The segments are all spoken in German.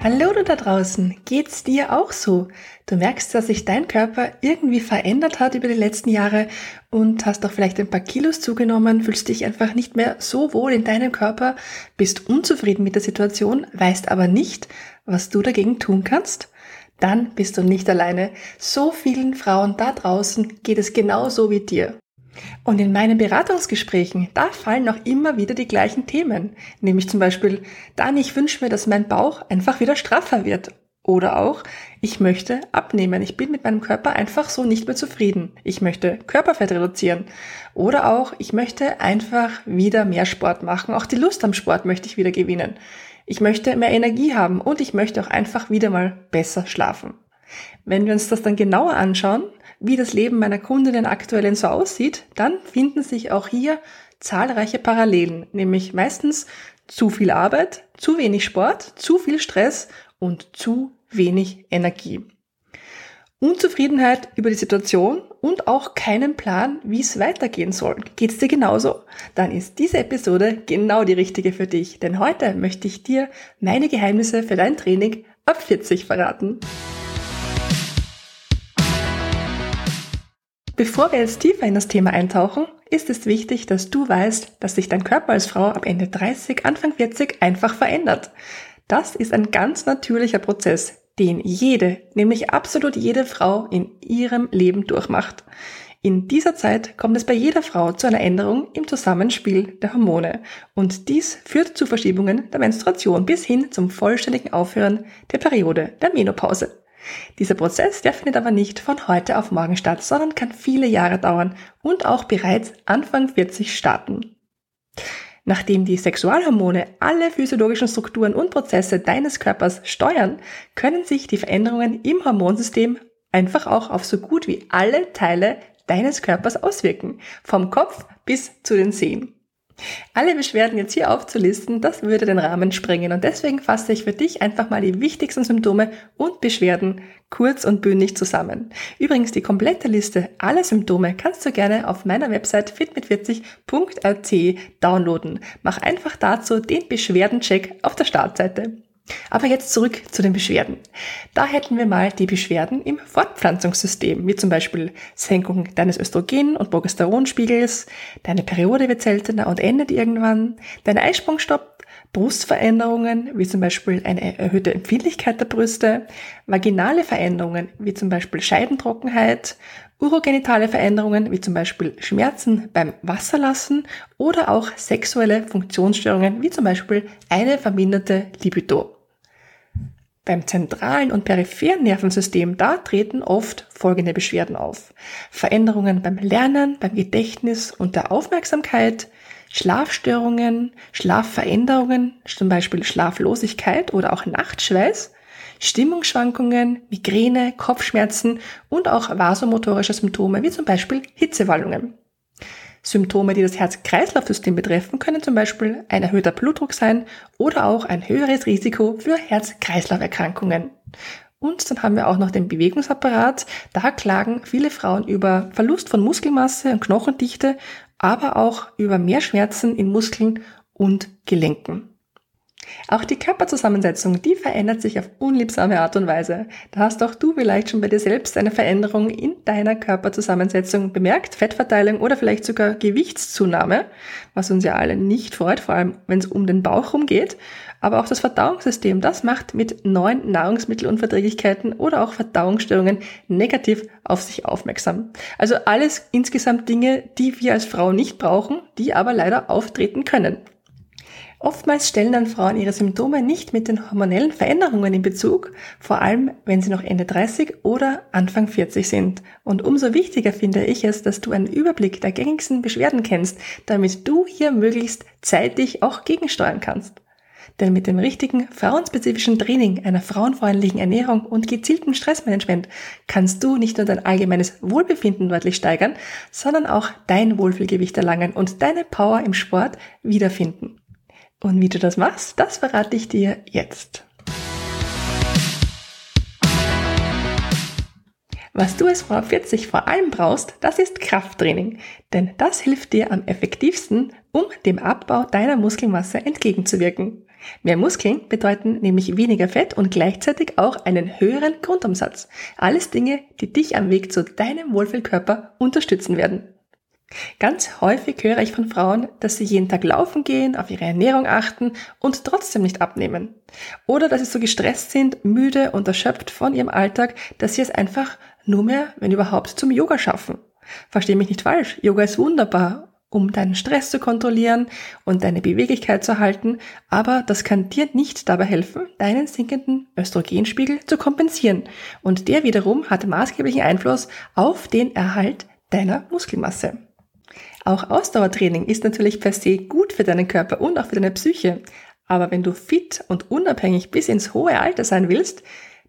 Hallo du da draußen, geht's dir auch so? Du merkst, dass sich dein Körper irgendwie verändert hat über die letzten Jahre und hast auch vielleicht ein paar Kilos zugenommen, fühlst dich einfach nicht mehr so wohl in deinem Körper, bist unzufrieden mit der Situation, weißt aber nicht, was du dagegen tun kannst? Dann bist du nicht alleine. So vielen Frauen da draußen geht es genauso wie dir. Und in meinen Beratungsgesprächen, da fallen auch immer wieder die gleichen Themen. Nämlich zum Beispiel, dann ich wünsche mir, dass mein Bauch einfach wieder straffer wird. Oder auch, ich möchte abnehmen. Ich bin mit meinem Körper einfach so nicht mehr zufrieden. Ich möchte Körperfett reduzieren. Oder auch, ich möchte einfach wieder mehr Sport machen. Auch die Lust am Sport möchte ich wieder gewinnen. Ich möchte mehr Energie haben und ich möchte auch einfach wieder mal besser schlafen. Wenn wir uns das dann genauer anschauen, wie das Leben meiner Kundinnen aktuell so aussieht, dann finden sich auch hier zahlreiche Parallelen, nämlich meistens zu viel Arbeit, zu wenig Sport, zu viel Stress und zu wenig Energie. Unzufriedenheit über die Situation und auch keinen Plan, wie es weitergehen soll. Geht's dir genauso? Dann ist diese Episode genau die richtige für dich, denn heute möchte ich dir meine Geheimnisse für dein Training ab 40 verraten. Bevor wir jetzt tiefer in das Thema eintauchen, ist es wichtig, dass du weißt, dass sich dein Körper als Frau ab Ende 30, Anfang 40 einfach verändert. Das ist ein ganz natürlicher Prozess, den jede, nämlich absolut jede Frau in ihrem Leben durchmacht. In dieser Zeit kommt es bei jeder Frau zu einer Änderung im Zusammenspiel der Hormone und dies führt zu Verschiebungen der Menstruation bis hin zum vollständigen Aufhören der Periode der Menopause. Dieser Prozess, der findet aber nicht von heute auf morgen statt, sondern kann viele Jahre dauern und auch bereits Anfang 40 starten. Nachdem die Sexualhormone alle physiologischen Strukturen und Prozesse deines Körpers steuern, können sich die Veränderungen im Hormonsystem einfach auch auf so gut wie alle Teile deines Körpers auswirken, vom Kopf bis zu den Zehen. Alle Beschwerden jetzt hier aufzulisten, das würde den Rahmen sprengen und deswegen fasse ich für dich einfach mal die wichtigsten Symptome und Beschwerden kurz und bündig zusammen. Übrigens, die komplette Liste aller Symptome kannst du gerne auf meiner Website fitmit40.at downloaden. Mach einfach dazu den Beschwerdencheck auf der Startseite. Aber jetzt zurück zu den Beschwerden. Da hätten wir mal die Beschwerden im Fortpflanzungssystem, wie zum Beispiel Senkung deines Östrogen- und Progesteronspiegels, deine Periode wird seltener und endet irgendwann, dein Eisprung stoppt, Brustveränderungen, wie zum Beispiel eine erhöhte Empfindlichkeit der Brüste, vaginale Veränderungen, wie zum Beispiel Scheidentrockenheit, urogenitale Veränderungen, wie zum Beispiel Schmerzen beim Wasserlassen oder auch sexuelle Funktionsstörungen, wie zum Beispiel eine verminderte Libido. Beim zentralen und peripheren Nervensystem, da treten oft folgende Beschwerden auf. Veränderungen beim Lernen, beim Gedächtnis und der Aufmerksamkeit, Schlafstörungen, Schlafveränderungen, zum Beispiel Schlaflosigkeit oder auch Nachtschweiß, Stimmungsschwankungen, Migräne, Kopfschmerzen und auch vasomotorische Symptome wie zum Beispiel Hitzewallungen. Symptome, die das Herz-Kreislauf-System betreffen, können zum Beispiel ein erhöhter Blutdruck sein oder auch ein höheres Risiko für Herz-Kreislauf-Erkrankungen. Und dann haben wir auch noch den Bewegungsapparat. Da klagen viele Frauen über Verlust von Muskelmasse und Knochendichte, aber auch über mehr Schmerzen in Muskeln und Gelenken. Auch die Körperzusammensetzung, die verändert sich auf unliebsame Art und Weise. Da hast auch du vielleicht schon bei dir selbst eine Veränderung in deiner Körperzusammensetzung bemerkt, Fettverteilung oder vielleicht sogar Gewichtszunahme, was uns ja alle nicht freut, vor allem wenn es um den Bauch rumgeht. Aber auch das Verdauungssystem, das macht mit neuen Nahrungsmittelunverträglichkeiten oder auch Verdauungsstörungen negativ auf sich aufmerksam. Also alles insgesamt Dinge, die wir als Frau nicht brauchen, die aber leider auftreten können. Oftmals stellen dann Frauen ihre Symptome nicht mit den hormonellen Veränderungen in Bezug, vor allem wenn sie noch Ende 30 oder Anfang 40 sind. Und umso wichtiger finde ich es, dass du einen Überblick der gängigsten Beschwerden kennst, damit du hier möglichst zeitig auch gegensteuern kannst. Denn mit dem richtigen frauenspezifischen Training, einer frauenfreundlichen Ernährung und gezieltem Stressmanagement kannst du nicht nur dein allgemeines Wohlbefinden deutlich steigern, sondern auch dein Wohlfühlgewicht erlangen und deine Power im Sport wiederfinden. Und wie du das machst, das verrate ich dir jetzt. Was du als Frau 40 vor allem brauchst, das ist Krafttraining. Denn das hilft dir am effektivsten, um dem Abbau deiner Muskelmasse entgegenzuwirken. Mehr Muskeln bedeuten nämlich weniger Fett und gleichzeitig auch einen höheren Grundumsatz. Alles Dinge, die dich am Weg zu deinem Wohlfühlkörper unterstützen werden. Ganz häufig höre ich von Frauen, dass sie jeden Tag laufen gehen, auf ihre Ernährung achten und trotzdem nicht abnehmen. Oder dass sie so gestresst sind, müde und erschöpft von ihrem Alltag, dass sie es einfach nur mehr, wenn überhaupt, zum Yoga schaffen. Versteh mich nicht falsch, Yoga ist wunderbar, um deinen Stress zu kontrollieren und deine Beweglichkeit zu halten, aber das kann dir nicht dabei helfen, deinen sinkenden Östrogenspiegel zu kompensieren. Und der wiederum hat maßgeblichen Einfluss auf den Erhalt deiner Muskelmasse. Auch Ausdauertraining ist natürlich per se gut für deinen Körper und auch für deine Psyche. Aber wenn du fit und unabhängig bis ins hohe Alter sein willst,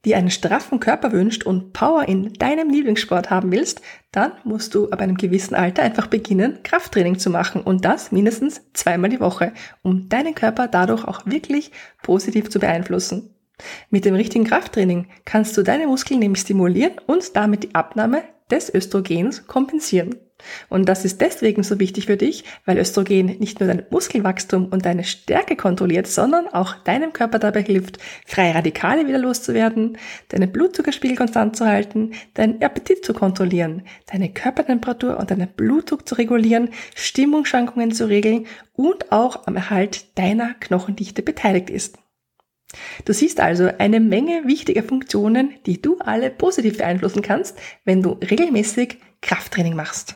die einen straffen Körper wünscht und Power in deinem Lieblingssport haben willst, dann musst du ab einem gewissen Alter einfach beginnen, Krafttraining zu machen und das mindestens zweimal die Woche, um deinen Körper dadurch auch wirklich positiv zu beeinflussen. Mit dem richtigen Krafttraining kannst du deine Muskeln nämlich stimulieren und damit die Abnahme des Östrogens kompensieren. Und das ist deswegen so wichtig für dich, weil Östrogen nicht nur dein Muskelwachstum und deine Stärke kontrolliert, sondern auch deinem Körper dabei hilft, freie Radikale wieder loszuwerden, deinen Blutzuckerspiegel konstant zu halten, deinen Appetit zu kontrollieren, deine Körpertemperatur und deinen Blutdruck zu regulieren, Stimmungsschwankungen zu regeln und auch am Erhalt deiner Knochendichte beteiligt ist. Du siehst also eine Menge wichtiger Funktionen, die du alle positiv beeinflussen kannst, wenn du regelmäßig Krafttraining machst.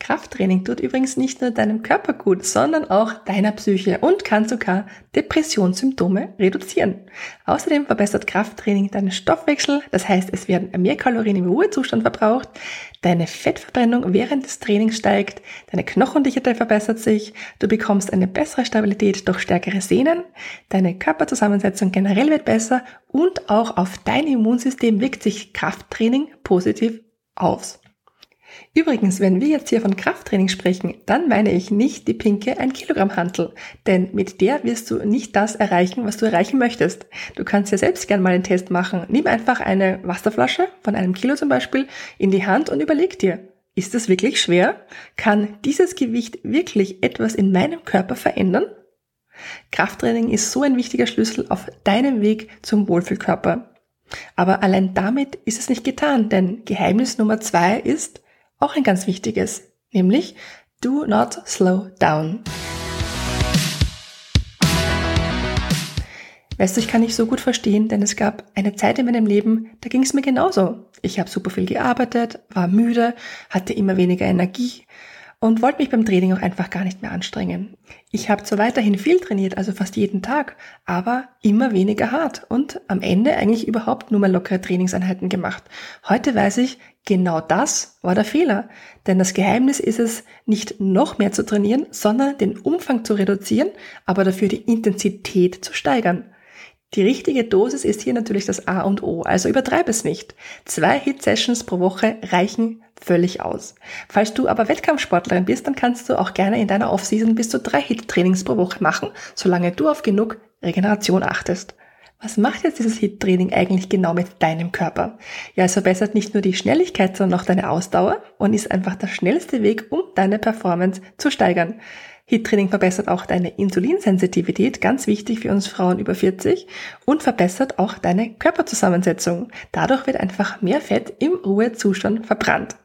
Krafttraining tut übrigens nicht nur deinem Körper gut, sondern auch deiner Psyche und kann sogar Depressionssymptome reduzieren. Außerdem verbessert Krafttraining deinen Stoffwechsel, das heißt, es werden mehr Kalorien im Ruhezustand verbraucht, deine Fettverbrennung während des Trainings steigt, deine Knochendichte verbessert sich, du bekommst eine bessere Stabilität durch stärkere Sehnen, deine Körperzusammensetzung generell wird besser und auch auf dein Immunsystem wirkt sich Krafttraining positiv aus. Übrigens, wenn wir jetzt hier von Krafttraining sprechen, dann meine ich nicht die pinke 1 Kilogramm Hantel, denn mit der wirst du nicht das erreichen, was du erreichen möchtest. Du kannst ja selbst gern mal einen Test machen. Nimm einfach eine Wasserflasche von einem Kilo zum Beispiel in die Hand und überleg dir, ist das wirklich schwer? Kann dieses Gewicht wirklich etwas in meinem Körper verändern? Krafttraining ist so ein wichtiger Schlüssel auf deinem Weg zum Wohlfühlkörper. Aber allein damit ist es nicht getan, denn Geheimnis Nummer zwei ist, auch ein ganz wichtiges, nämlich Do not slow down. Weißt du, ich kann dich so gut verstehen, denn es gab eine Zeit in meinem Leben, da ging es mir genauso. Ich habe super viel gearbeitet, war müde, hatte immer weniger Energie und wollte mich beim Training auch einfach gar nicht mehr anstrengen. Ich habe zwar weiterhin viel trainiert, also fast jeden Tag, aber immer weniger hart und am Ende eigentlich überhaupt nur mal lockere Trainingseinheiten gemacht. Heute weiß ich, genau das war der Fehler. Denn das Geheimnis ist es, nicht noch mehr zu trainieren, sondern den Umfang zu reduzieren, aber dafür die Intensität zu steigern. Die richtige Dosis ist hier natürlich das A und O, also übertreib es nicht. Zwei Hit-Sessions pro Woche reichen völlig aus. Falls du aber Wettkampfsportlerin bist, dann kannst du auch gerne in deiner Offseason bis zu drei Hit-Trainings pro Woche machen, solange du auf genug Regeneration achtest. Was macht jetzt dieses HIT-Training eigentlich genau mit deinem Körper? Ja, es verbessert nicht nur die Schnelligkeit, sondern auch deine Ausdauer und ist einfach der schnellste Weg, um deine Performance zu steigern. HIT-Training verbessert auch deine Insulinsensitivität, ganz wichtig für uns Frauen über 40, und verbessert auch deine Körperzusammensetzung. Dadurch wird einfach mehr Fett im Ruhezustand verbrannt.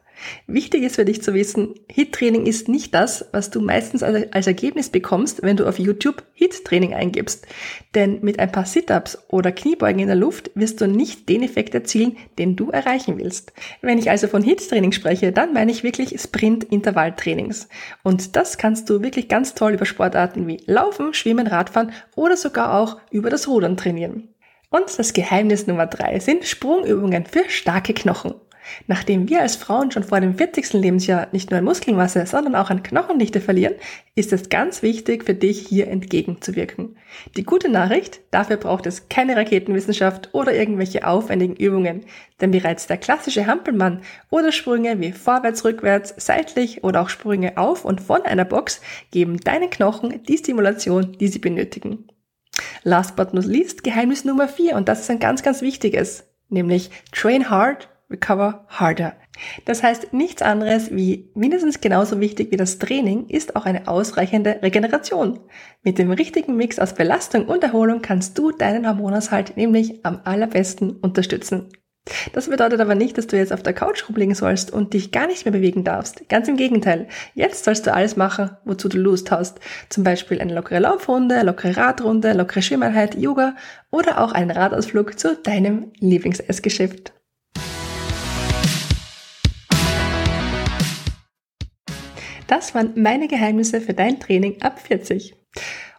Wichtig ist für dich zu wissen, HIT-Training ist nicht das, was du meistens als Ergebnis bekommst, wenn du auf YouTube HIT-Training eingibst. Denn mit ein paar Sit-ups oder Kniebeugen in der Luft wirst du nicht den Effekt erzielen, den du erreichen willst. Wenn ich also von HIT-Training spreche, dann meine ich wirklich Sprint-Intervall-Trainings. Und das kannst du wirklich ganz toll über Sportarten wie Laufen, Schwimmen, Radfahren oder sogar auch über das Rudern trainieren. Und das Geheimnis Nummer drei sind Sprungübungen für starke Knochen. Nachdem wir als Frauen schon vor dem 40. Lebensjahr nicht nur an Muskelmasse, sondern auch an Knochendichte verlieren, ist es ganz wichtig für dich hier entgegenzuwirken. Die gute Nachricht, dafür braucht es keine Raketenwissenschaft oder irgendwelche aufwendigen Übungen, denn bereits der klassische Hampelmann oder Sprünge wie vorwärts, rückwärts, seitlich oder auch Sprünge auf und von einer Box geben deinen Knochen die Stimulation, die sie benötigen. Last but not least, Geheimnis Nummer 4 und das ist ein ganz, ganz wichtiges, nämlich train hard, recover harder. Das heißt nichts anderes wie mindestens genauso wichtig wie das Training ist auch eine ausreichende Regeneration. Mit dem richtigen Mix aus Belastung und Erholung kannst du deinen Hormonaushalt nämlich am allerbesten unterstützen. Das bedeutet aber nicht, dass du jetzt auf der Couch rumliegen sollst und dich gar nicht mehr bewegen darfst. Ganz im Gegenteil. Jetzt sollst du alles machen, wozu du Lust hast. Zum Beispiel eine lockere Laufrunde, lockere Radrunde, lockere Schwimmeinheit, Yoga oder auch einen Radausflug zu deinem Lieblingsessgeschäft. Das waren meine Geheimnisse für dein Training ab 40.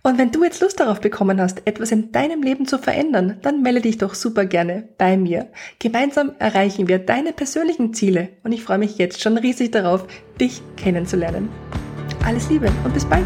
Und wenn du jetzt Lust darauf bekommen hast, etwas in deinem Leben zu verändern, dann melde dich doch super gerne bei mir. Gemeinsam erreichen wir deine persönlichen Ziele und ich freue mich jetzt schon riesig darauf, dich kennenzulernen. Alles Liebe und bis bald!